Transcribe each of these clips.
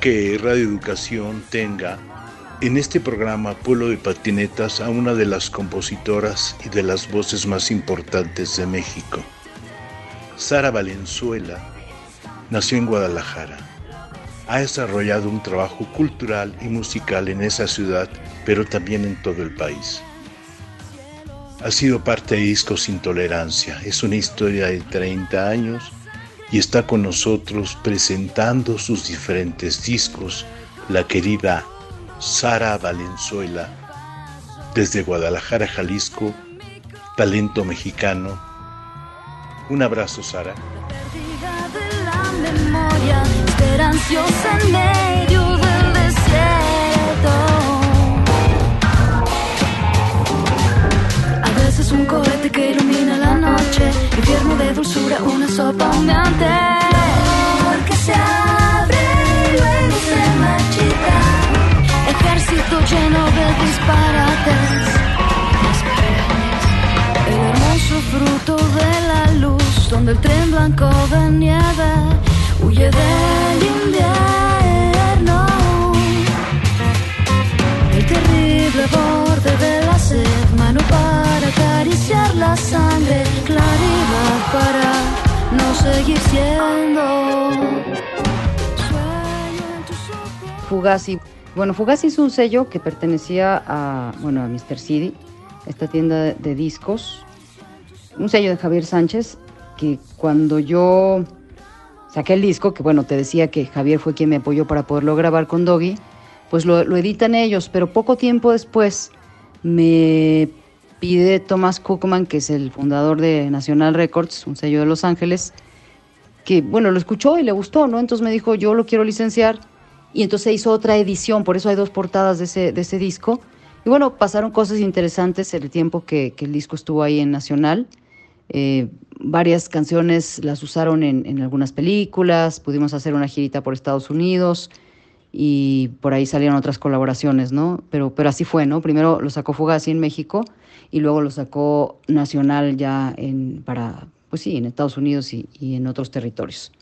Que Radio Educación tenga en este programa Pueblo de Patinetas a una de las compositoras y de las voces más importantes de México. Sara Valenzuela nació en Guadalajara. Ha desarrollado un trabajo cultural y musical en esa ciudad, pero también en todo el país. Ha sido parte de Discos Intolerancia. Es una historia de 30 años y está con nosotros presentando sus diferentes discos la querida Sara Valenzuela desde Guadalajara, Jalisco, talento mexicano. Un abrazo, Sara. Dulzura, una sopa humeante. Porque se abre y luego se marchita. Ejército lleno de disparates. El hermoso fruto de la luz, donde el tren blanco de nieve huye del invierno. El terrible borde de la sed, mano para acariciar la sangre, para no seguir siendo. Fugazi. Bueno, Fugazi es un sello que pertenecía a, bueno, a Mr. City, esta tienda de discos. Un sello de Javier Sánchez que cuando yo saqué el disco, que bueno, te decía que Javier fue quien me apoyó para poderlo grabar con Doggy, pues lo, lo editan ellos, pero poco tiempo después me pide Thomas Cookman, que es el fundador de National Records, un sello de Los Ángeles, que bueno, lo escuchó y le gustó, ¿no? Entonces me dijo, yo lo quiero licenciar. Y entonces hizo otra edición, por eso hay dos portadas de ese, de ese disco. Y bueno, pasaron cosas interesantes el tiempo que, el disco estuvo ahí en Nacional. Eh, varias canciones las usaron en, en, algunas películas, pudimos hacer una girita por Estados Unidos y por ahí salieron otras colaboraciones, ¿no? Pero, pero así fue, ¿no? Primero lo sacó Fugazi en México y luego lo sacó Nacional ya en, para, pues sí, en Estados Unidos y, y en otros territorios.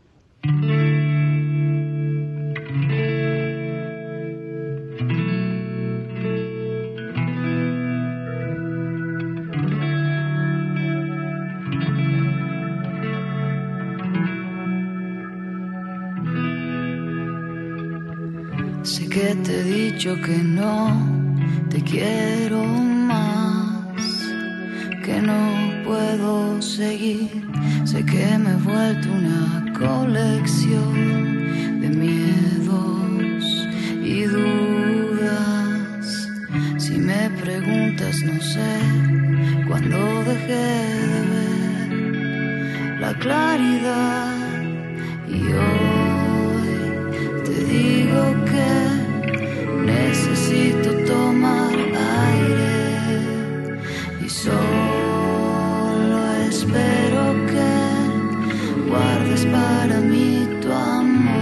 Sé que te he dicho que no te quiero que no puedo seguir. Sé que me he vuelto una colección de miedos y dudas. Si me preguntas, no sé cuando dejé de ver la claridad y hoy te digo que necesito tomar aire y solo guardes para mí tu amor.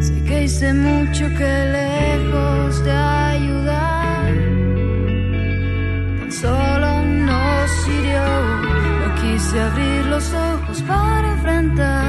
Sé que hice mucho que lejos de ayudar, tan solo nos hirió. No quise abrir los ojos para enfrentar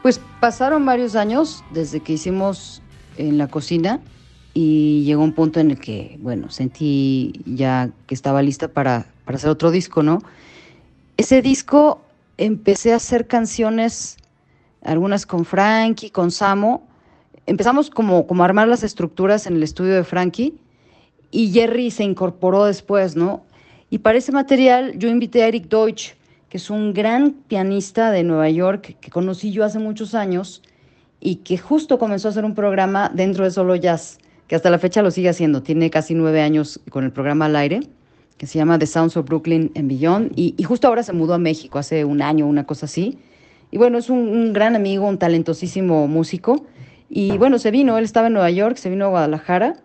Pues pasaron varios años desde que hicimos en la cocina y llegó un punto en el que, bueno, sentí ya que estaba lista para, para hacer otro disco, ¿no? Ese disco empecé a hacer canciones, algunas con Frankie, con Samo. Empezamos como, como a armar las estructuras en el estudio de Frankie y Jerry se incorporó después, ¿no? Y para ese material yo invité a Eric Deutsch, que es un gran pianista de Nueva York que conocí yo hace muchos años y que justo comenzó a hacer un programa dentro de Solo Jazz, que hasta la fecha lo sigue haciendo. Tiene casi nueve años con el programa al aire, que se llama The Sounds of Brooklyn and Beyond. Y, y justo ahora se mudó a México, hace un año, una cosa así. Y bueno, es un, un gran amigo, un talentosísimo músico. Y bueno, se vino, él estaba en Nueva York, se vino a Guadalajara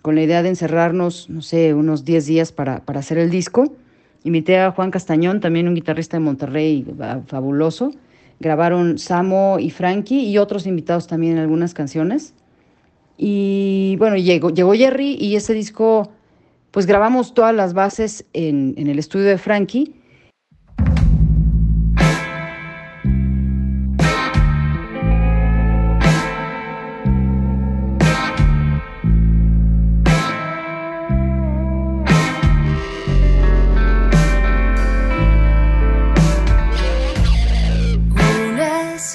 con la idea de encerrarnos, no sé, unos 10 días para, para hacer el disco. Invité a Juan Castañón, también un guitarrista de Monterrey fabuloso. Grabaron Samo y Frankie y otros invitados también en algunas canciones. Y bueno, llegó, llegó Jerry y ese disco, pues grabamos todas las bases en, en el estudio de Frankie.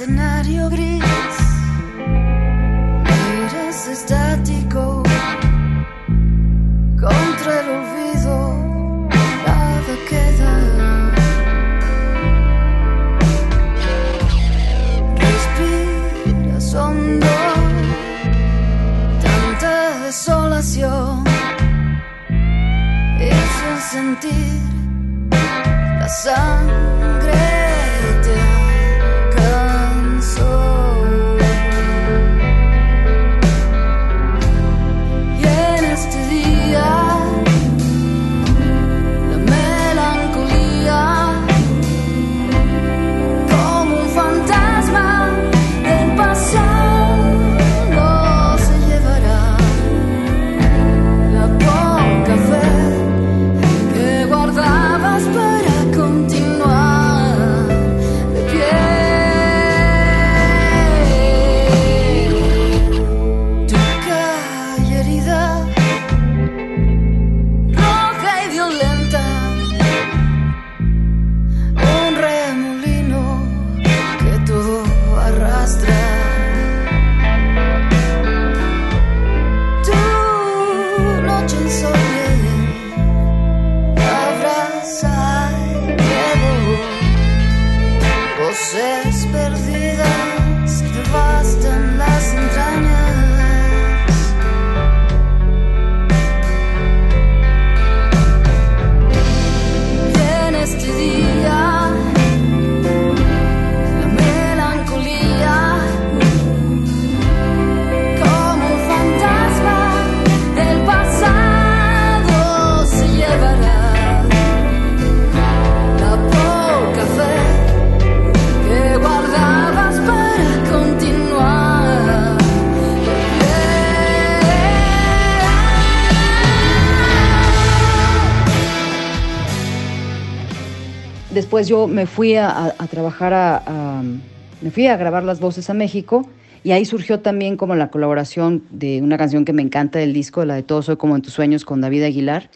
Escenario gris, estático, contra el olvido, nada queda. Respiras hondo, tanta desolación, es sentir la sangre yo me fui a, trabajar a, me fui a grabar las voces a México y ahí surgió también como la colaboración de una canción que me encanta del disco, la de Todo soy como en tus sueños con David Aguilar.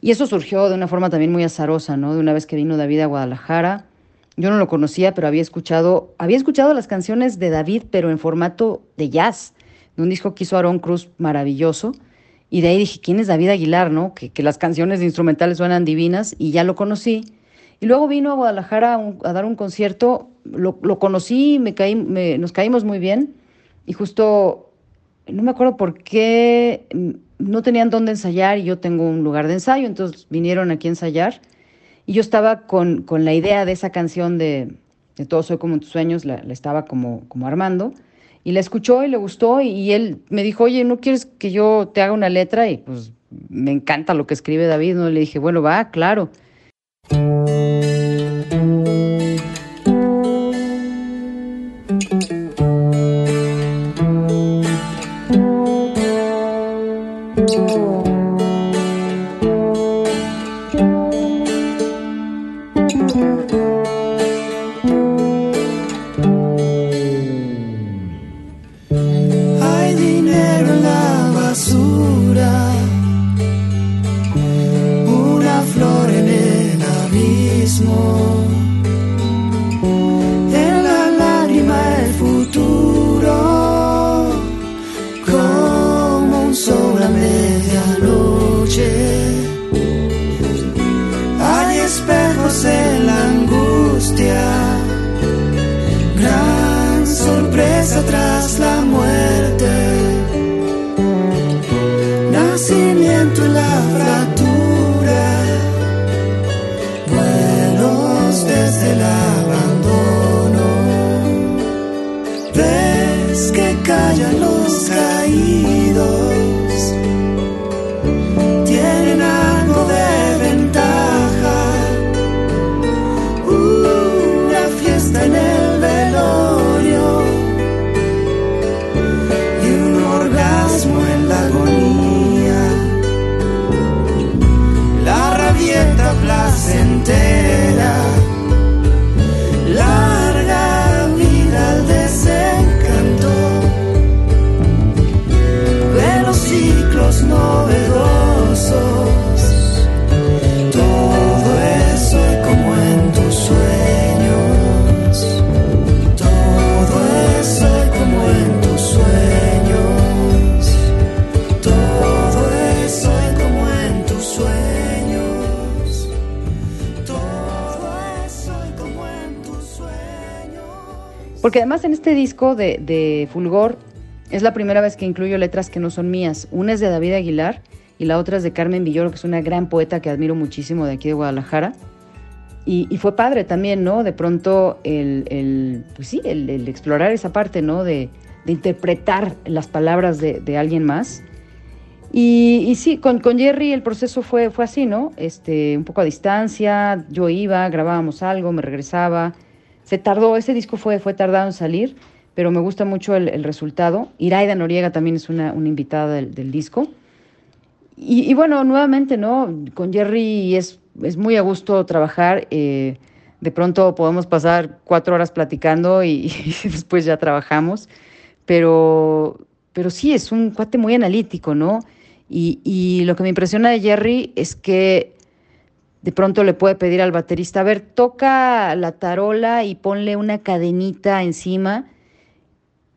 Y eso surgió de una forma también muy azarosa, ¿no? De una vez que vino David a Guadalajara, yo no lo conocía, pero había escuchado, había escuchado las canciones de David, pero en formato de jazz, de un disco que hizo Aaron Cruz maravilloso. Y de ahí dije, ¿quién es David Aguilar, no? Que, las canciones instrumentales suenan divinas y ya lo conocí. Y luego vino a Guadalajara a, dar un concierto, lo, conocí, me caí, nos caímos muy bien y justo, no me acuerdo por qué, no tenían dónde ensayar y yo tengo un lugar de ensayo, entonces vinieron aquí a ensayar y yo estaba con, con la idea de esa canción de, de Todo soy como tus sueños, la, estaba como, como armando. Y la escuchó y le gustó y, él me dijo, oye, ¿no quieres que yo te haga una letra? Y pues me encanta lo que escribe David, ¿no? Le dije, bueno, va, claro. Porque además en este disco de, Fulgor es la primera vez que incluyo letras que no son mías. Una es de David Aguilar y la otra es de Carmen Villoro, que es una gran poeta que admiro muchísimo de aquí de Guadalajara. Y, fue padre también, ¿no? De pronto el, pues sí, el, explorar esa parte, ¿no? De, interpretar las palabras de, alguien más. Y, sí, con, con, Jerry el proceso fue, fue así, ¿no? Este, un poco a distancia, yo iba, grabábamos algo, me regresaba se tardó, ese disco fue, fue tardado en salir, pero me gusta mucho el, resultado. Iraida Noriega también es una, invitada del, disco. Y, bueno, nuevamente, ¿no? Con Jerry es, es muy a gusto trabajar. Eh, de pronto podemos pasar cuatro horas platicando y, después ya trabajamos. Pero, pero sí, es un cuate muy analítico, ¿no? Y, y lo que me impresiona de Jerry es que de pronto le puede pedir al baterista, a ver, toca la tarola y ponle una cadenita encima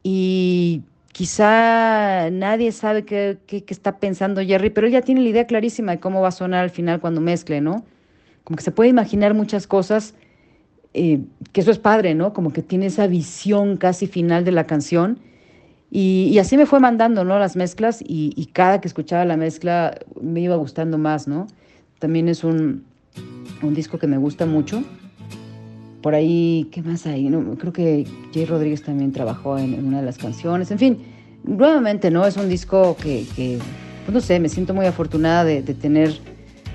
y quizá nadie sabe qué, está pensando Jerry, pero él ya tiene la idea clarísima de cómo va a sonar al final cuando mezcle, ¿no? Como que se puede imaginar muchas cosas, eh, que eso es padre, ¿no? Como que tiene esa visión casi final de la canción. Y, así me fue mandando, ¿no? Las mezclas y cada que escuchaba la mezcla me iba gustando más, ¿no? También es un, un disco que me gusta mucho. Por ahí, ¿qué más hay? Creo que Jay Rodríguez también trabajó en, una de las canciones. En fin, nuevamente, ¿no? Es un disco que, pues no sé, me siento muy afortunada de, tener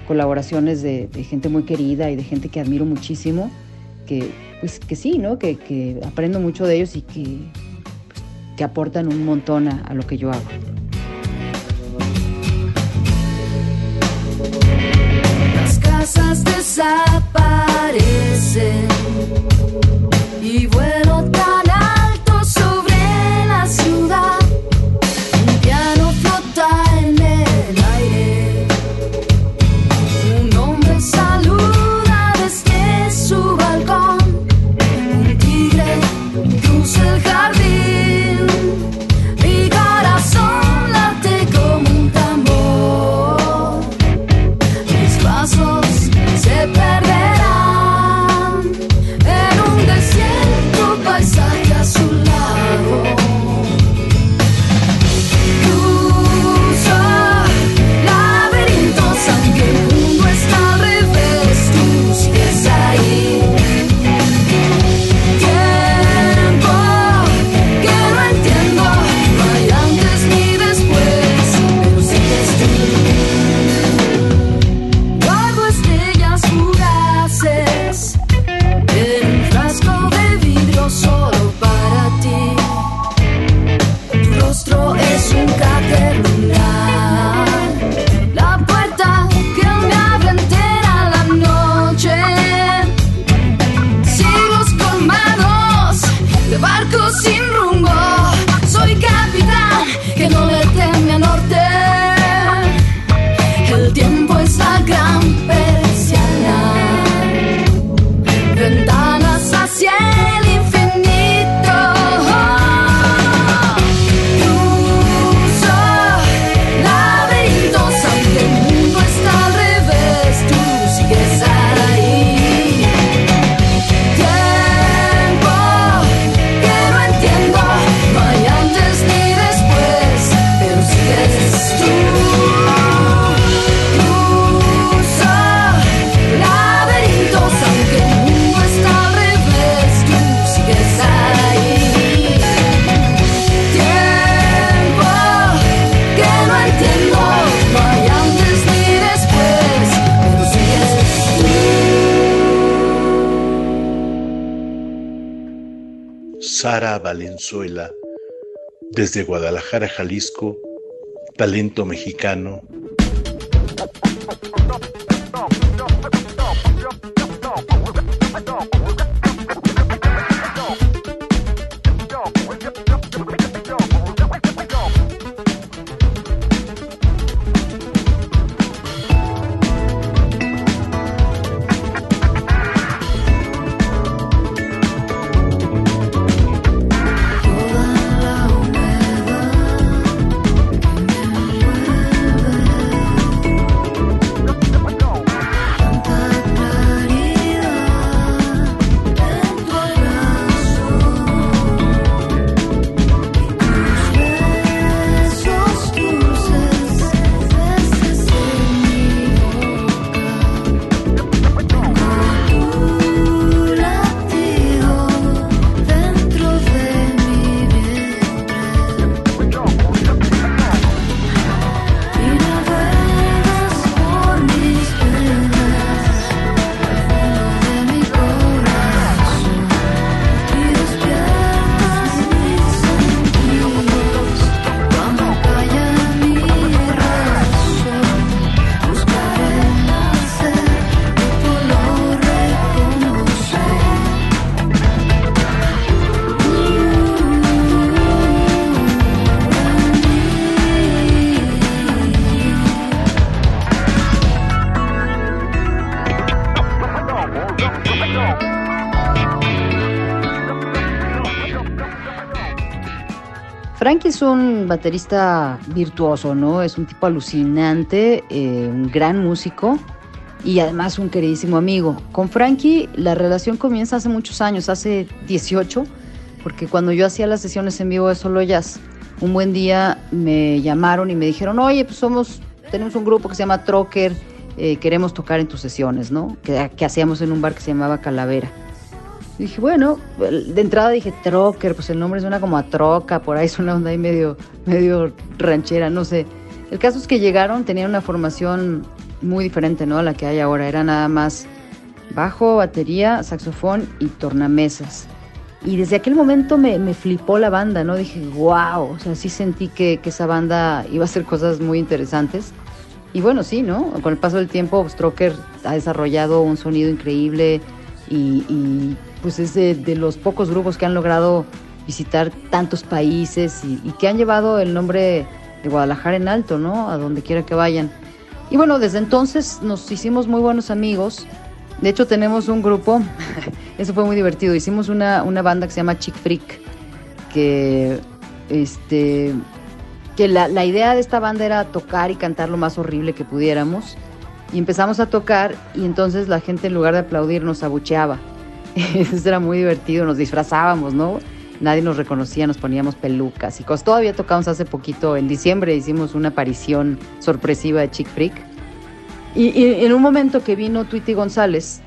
colaboraciones de, gente muy querida y de gente que admiro muchísimo, que, pues, que sí, ¿no? Que, aprendo mucho de ellos y que, pues, que aportan un montón a lo que yo hago. casas desaparecen. Y vuelo tan Sara Valenzuela, desde Guadalajara, Jalisco, talento mexicano. Frankie es un baterista virtuoso, ¿no? Es un tipo alucinante, eh, un gran músico y además un queridísimo amigo. Con Frankie la relación comienza hace muchos años, hace 18, porque cuando yo hacía las sesiones en vivo de Solo Jazz, un buen día me llamaron y me dijeron, oye, pues somos, tenemos un grupo que se llama Trocker, eh, queremos tocar en tus sesiones, ¿no? Que, que hacíamos en un bar que se llamaba Calavera dije, bueno, de entrada dije Trocker, pues el nombre suena como a troca, por ahí es una onda ahí medio, medio ranchera, no sé. El caso es que llegaron, tenían una formación muy diferente, ¿no? A la que hay ahora. Era nada más bajo, batería, saxofón y tornamesas. Y desde aquel momento me, me flipó la banda, ¿no? Dije, wow, o sea, sí sentí que, que, esa banda iba a hacer cosas muy interesantes. Y bueno, sí, ¿no? Con el paso del tiempo, Stroker ha desarrollado un sonido increíble y, y pues es de, los pocos grupos que han logrado visitar tantos países y, que han llevado el nombre de Guadalajara en alto, ¿no? A donde quiera que vayan. Y bueno, desde entonces nos hicimos muy buenos amigos. De hecho, tenemos un grupo, eso fue muy divertido. Hicimos una, una banda que se llama Chick Freak, que, este, que la, la idea de esta banda era tocar y cantar lo más horrible que pudiéramos. Y empezamos a tocar y entonces la gente en lugar de aplaudir nos abucheaba. Eso era muy divertido, nos disfrazábamos, ¿no? Nadie nos reconocía, nos poníamos pelucas y cosas. Todavía tocamos hace poquito, en diciembre hicimos una aparición sorpresiva de Chick Freak. Y, en un momento que vino Tweety González,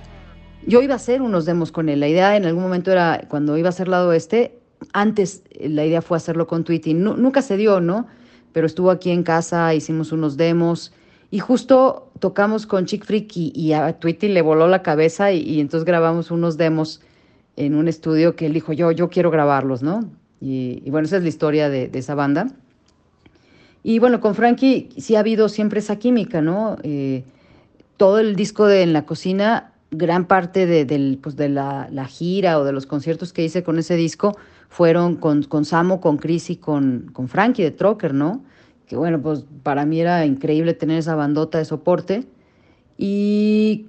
yo iba a hacer unos demos con él. La idea en algún momento era, cuando iba a hacer lado este, antes la idea fue hacerlo con Tweety. nunca se dio, ¿no? Pero estuvo aquí en casa, hicimos unos demos y justo tocamos con Chick Freak y, a Tweety le voló la cabeza y, entonces grabamos unos demos en un estudio que él dijo, yo, yo quiero grabarlos, ¿no? Y, bueno, esa es la historia de, esa banda. Y bueno, con Frankie sí ha habido siempre esa química, ¿no? Eh, todo el disco de En la cocina, gran parte de, pues de la, gira o de los conciertos que hice con ese disco fueron con, con Samo, con Chris y con, con Frankie de Trocker, ¿no? Que bueno, pues para mí era increíble tener esa bandota de soporte. Y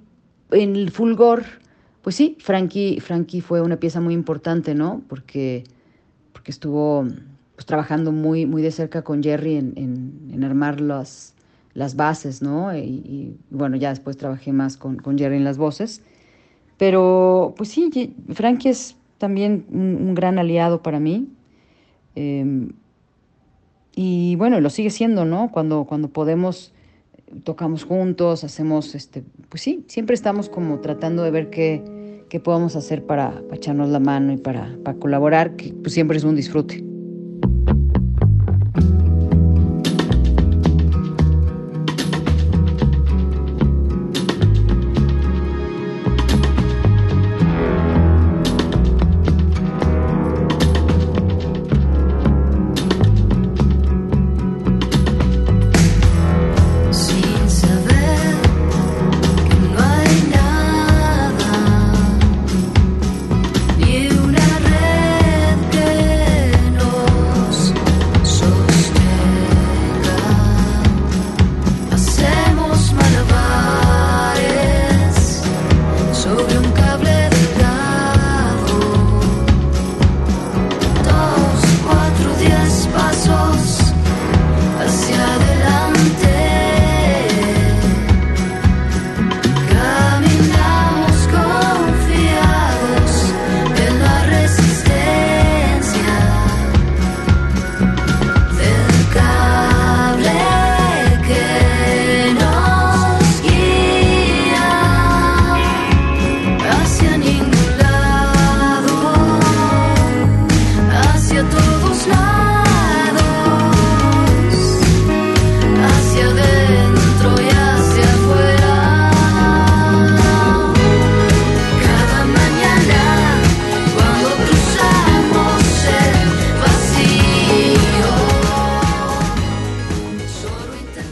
en el Fulgor, pues sí, Frankie, Frankie fue una pieza muy importante, ¿no? Porque, porque estuvo pues, trabajando muy, muy de cerca con Jerry en, en, armar las, las bases, ¿no? Y, bueno, ya después trabajé más con, con, Jerry en las voces. Pero pues sí, Frankie es también un, gran aliado para mí. Eh, y bueno, lo sigue siendo, ¿no? Cuando, cuando podemos, tocamos juntos, hacemos, este, pues sí, siempre estamos como tratando de ver qué, qué podemos hacer para, para echarnos la mano y para, para colaborar, que pues siempre es un disfrute.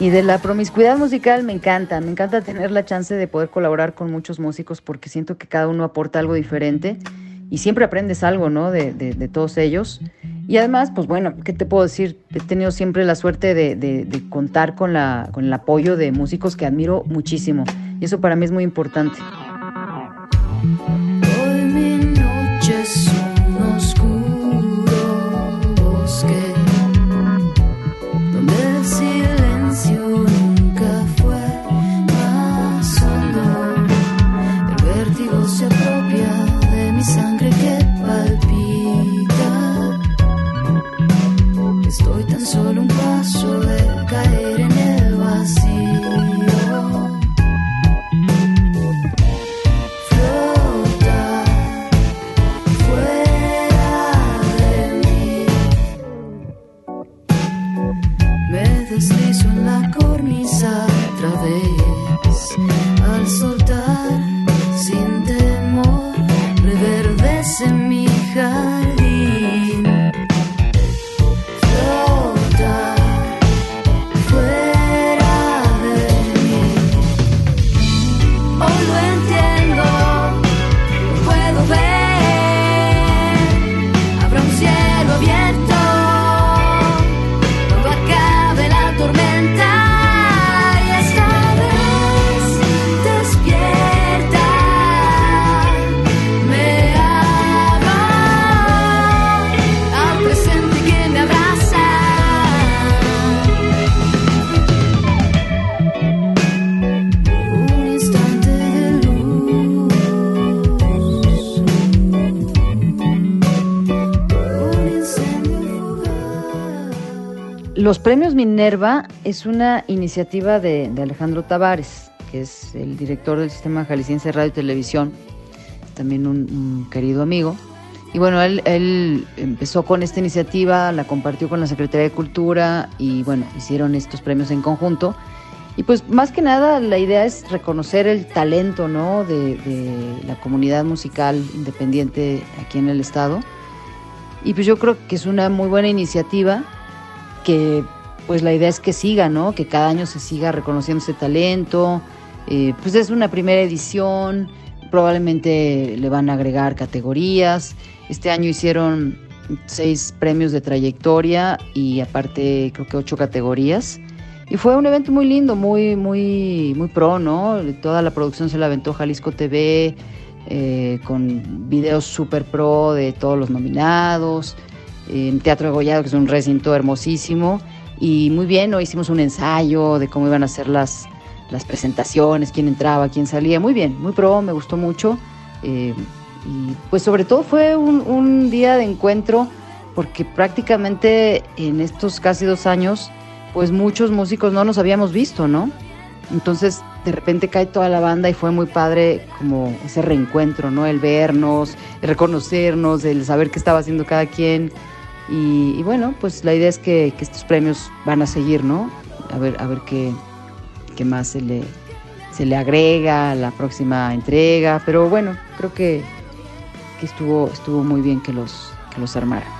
Y de la promiscuidad musical me encanta, me encanta tener la chance de poder colaborar con muchos músicos porque siento que cada uno aporta algo diferente y siempre aprendes algo, ¿no? De, de, todos ellos. Y además, pues bueno, ¿qué te puedo decir? He tenido siempre la suerte de, de, contar con, la, con el apoyo de músicos que admiro muchísimo. Y eso para mí es muy importante. Los premios Minerva es una iniciativa de, Alejandro Tavares, que es el director del Sistema Jalisciense Radio y Televisión, también un, querido amigo. Y bueno, él, empezó con esta iniciativa, la compartió con la Secretaría de Cultura y bueno, hicieron estos premios en conjunto. Y pues más que nada la idea es reconocer el talento ¿no? de la comunidad musical independiente aquí en el estado. Y pues yo creo que es una muy buena iniciativa que pues la idea es que siga, ¿no? Que cada año se siga reconociendo ese talento. Eh, pues es una primera edición, probablemente le van a agregar categorías. Este año hicieron seis premios de trayectoria y aparte creo que ocho categorías. Y fue un evento muy lindo, muy, muy, muy pro, ¿no? Toda la producción se la aventó Jalisco TV, eh, con videos super pro de todos los nominados en Teatro Gollado, que es un recinto hermosísimo. Y muy bien, hoy hicimos un ensayo de cómo iban a ser las, las presentaciones, quién entraba, quién salía. Muy bien, muy pro, me gustó mucho. Eh, y pues sobre todo fue un, un, día de encuentro porque prácticamente en estos casi dos años, pues muchos músicos no nos habíamos visto, ¿no? Entonces de repente cae toda la banda y fue muy padre como ese reencuentro, ¿no? El vernos, el reconocernos, el saber qué estaba haciendo cada quien. Y, bueno, pues la idea es que, estos premios van a seguir, ¿no? A ver, a ver qué, qué más se le, se le agrega a la próxima entrega. Pero bueno, creo que, que estuvo, estuvo muy bien que los, que los armara.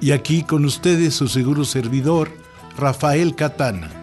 Y aquí con ustedes su seguro servidor, Rafael Catana.